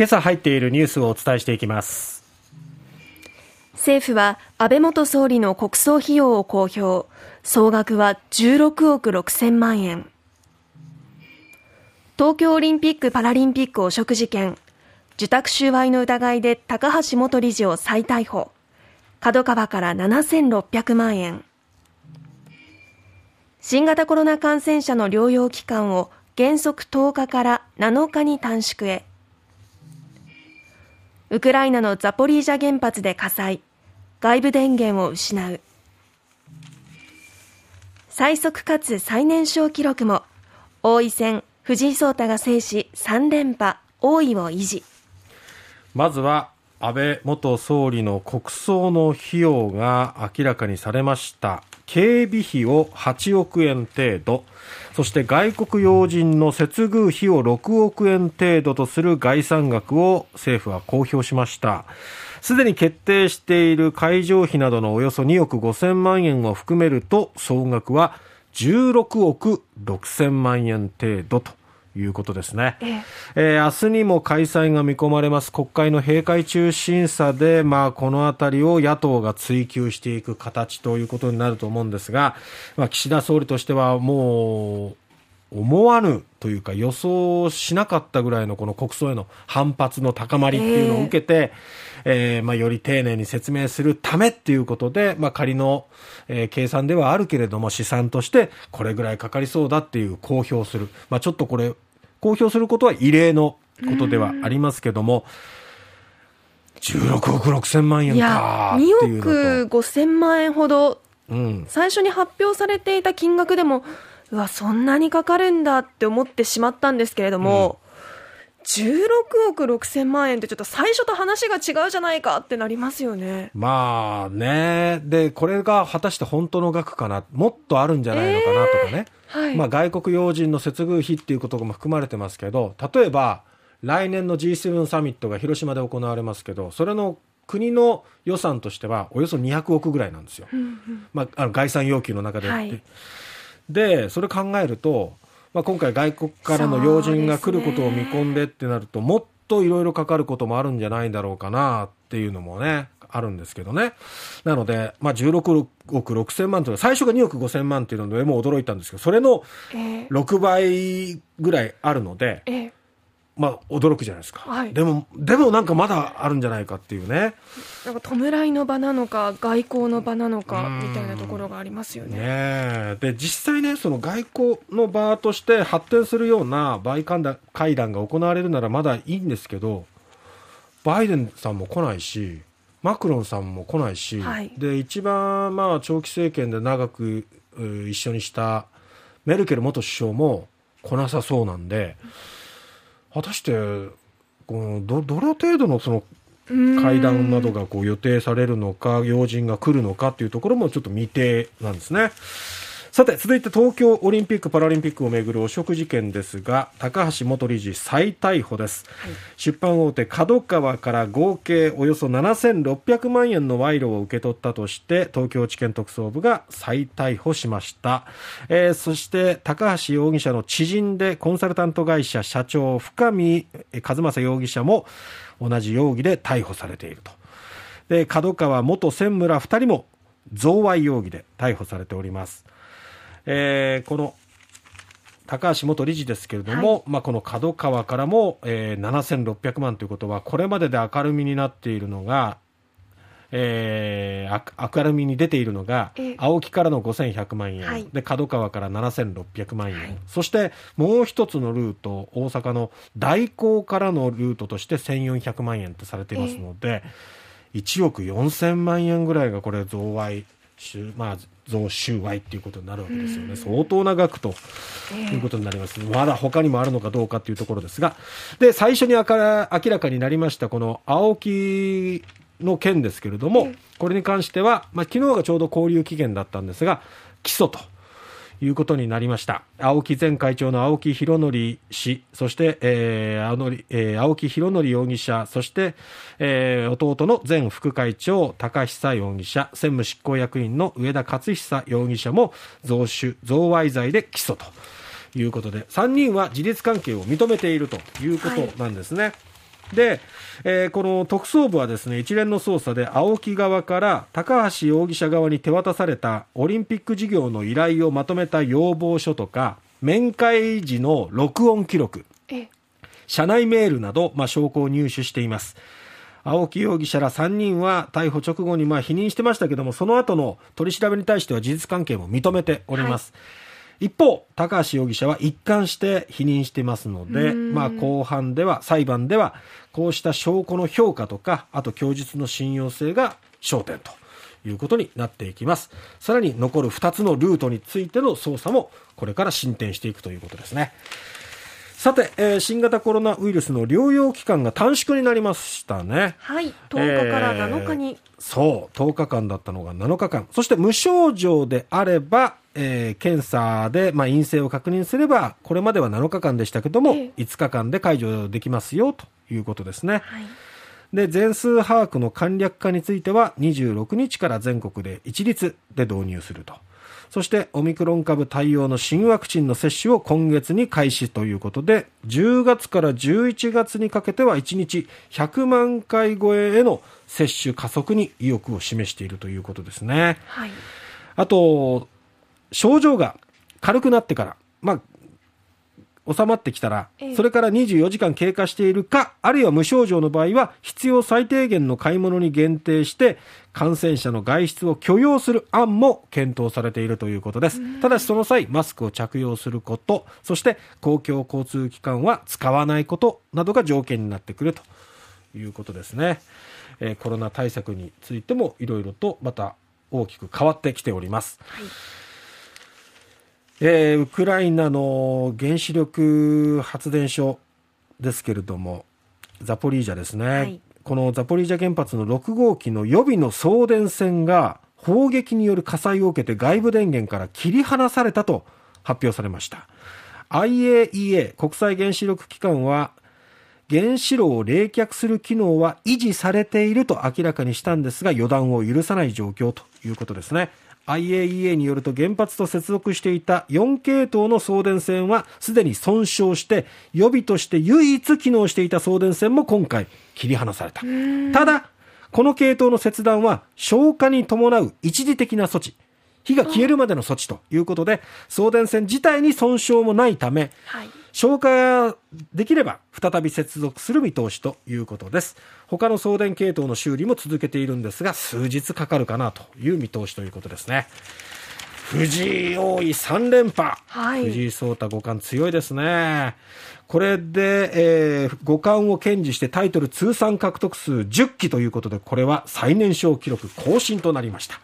今朝入っているニュースをお伝えしていきます。政府は安倍元総理の国葬費用を公表総額は16億6000万円東京オリンピック・パラリンピック汚職事件。受託収賄の疑いで高橋元理事を再逮捕。角川から7600万円新型コロナ感染者の療養期間を原則10日から7日に短縮へ。ウクライナのザポリージャ原発で火災。外部電源を失う。最速かつ最年少記録も。王位戦藤井聡太が制し3連覇王位を維持。まずは安倍元総理の国葬の費用が明らかにされました。警備費を8億円程度。そして外国要人の接遇費を6億円程度とする概算額を政府は公表しました。すでに決定している会場費などのおよそ2億5000万円を含めると総額は16億6000万円程度と。いうことですね、ええ。えー、明日にも開催が見込まれます国会の閉会中審査で、まあ、このあたりを野党が追及していく形ということになると思うんですが、まあ、岸田総理としてはもう思わぬというか予想しなかったぐらいのこの国葬への反発の高まりっていうのを受けて、えー、えー、まあ、より丁寧に説明するためっていうことで、まあ、仮の、えー、計算ではあるけれども試算としてこれぐらいかかりそうだっていう公表する、まあ、ちょっとこれ公表することは異例のことではありますけども、16億6千万円かいや2億5千万円ほど、うん、最初に発表されていた金額でもうわそんなにかかるんだって思ってしまったんですけれども、うん、16億6000万円ってちょっと最初と話が違うじゃないかってなりますよね。まあね。でこれが果たして本当の額かな？もっとあるんじゃないのかなとかね、えーはい、まあ、外国要人の接遇費っていうことも含まれてますけど例えば来年の G7 サミットが広島で行われますけどそれの国の予算としてはおよそ200億ぐらいなんですよ、うんうん、まあ、あの概算要求の中で、はい、でそれ考えると、まあ、今回外国からの要人が来ることを見込んでってなると、もっといろいろかかることもあるんじゃないだろうかなっていうのもねあるんですけどね。なので、まあ、16億6千万というのは、最初が2億5千万っていうのでも驚いたんですけど、それの6倍ぐらいあるので、えーまあ、驚くじゃないですか、はい、でもでもなんかまだあるんじゃないかっていうね。なんか弔いの場なのか外交の場なのかみたいなところがありますよね。ねで実際ねその外交の場として発展するようなバイ会談が行われるならまだいいんですけどバイデンさんも来ないしマクロンさんも来ないし、はい、で一番まあ長期政権で長く一緒にしたメルケル元首相も来なさそうなんで。うん果たしてこのどどの程度のその会談などがこう予定されるのか要人が来るのかっていうところもちょっと未定なんですね。さて続いて東京オリンピック・パラリンピックをめぐる汚職事件ですが高橋元理事再逮捕です、はい、出版大手 KADOKAWA から合計およそ7600万円の賄賂を受け取ったとして東京地検特捜部が再逮捕しました、えー、そして高橋容疑者の知人でコンサルタント会社社長深見和正容疑者も同じ容疑で逮捕されていると。で角川元専務ら2人も贈賄容疑で逮捕されておりますえー、この高橋元理事ですけれども、はい、まあ、この角川からも、えー、7600万ということは、これまでで明るみになっているのが、えー、明るみに出ているのが、青木からの5100万円、はい、で角川から7600万円、はい、そしてもう一つのルート、大阪の大港からのルートとして1400万円とされていますので、えー、1億4000万円ぐらいがこれ、贈賄。まあ、増収賄っていうことになるわけですよね、相当な額ということになります、まだ他にもあるのかどうかというところですが、で最初に明らかになりました、この青木の件ですけれども、これに関しては、まあ昨日がちょうど交留期限だったんですが、起訴と。いうことになりました青木前会長の青木拡憲氏そして、えー青のえー、青木拡憲容疑者そして、えー、弟の前副会長高久容疑者専務執行役員の上田勝久容疑者も贈収贈賄罪で起訴ということで3人は事実関係を認めているということなんですね。はいで、えー、この特捜部はですね一連の捜査で青木側から高橋容疑者側に手渡されたオリンピック事業の依頼をまとめた要望書とか面会時の録音記録社内メールなど、まあ、証拠を入手しています。青木容疑者ら3人は逮捕直後にまあ否認してましたけどもその後の取り調べに対しては事実関係も認めております、はい一方、高橋容疑者は一貫して否認していますので、まあ、後半では、裁判では、こうした証拠の評価とか、あと供述の信用性が焦点ということになっていきます。さらに残る2つのルートについての捜査も、これから進展していくということですね。さて、えー、新型コロナウイルスの療養期間が短縮になりましたね。はい、10日から7日に。えー、そう、10日間だったのが7日間。そして無症状であれば、えー、検査で、まあ、陰性を確認すれば、これまでは7日間でしたけども、えー、5日間で解除できますよということですね。はいで、全数把握の簡略化については26日から全国で一律で導入すると。そしてオミクロン株対応の新ワクチンの接種を今月に開始ということで、10月から11月にかけては1日100万回超えへの接種加速に意欲を示しているということですね。はい、あと、症状が軽くなってから、まあ、収まってきたら、それから24時間経過しているか、あるいは無症状の場合は、必要最低限の買い物に限定して、感染者の外出を許容する案も検討されているということです。ただしその際、マスクを着用すること、そして公共交通機関は使わないことなどが条件になってくるということですね。えー、コロナ対策についてもいろいろとまた大きく変わってきております。はいえー、ウクライナの原子力発電所ですけれども、ザポリージャですね、はい、このザポリージャ原発の6号機の予備の送電線が砲撃による火災を受けて外部電源から切り離されたと発表されました。IAEA 国際原子力機関は原子炉を冷却する機能は維持されていると明らかにしたんですが予断を許さない状況ということですね。IAEA によると原発と接続していた4系統の送電線はすでに損傷して予備として唯一機能していた送電線も今回切り離された。ただ、この系統の切断は消火に伴う一時的な措置。火が消えるまでの措置ということで、送電線自体に損傷もないため、はい、消化できれば再び接続する見通しということです。他の送電系統の修理も続けているんですが数日かかるかなという見通しということですね。藤井王位3連覇、はい、藤井聡太五冠強いですね。これで、えー、五冠を堅持してタイトル通算獲得数10期ということでこれは最年少記録更新となりました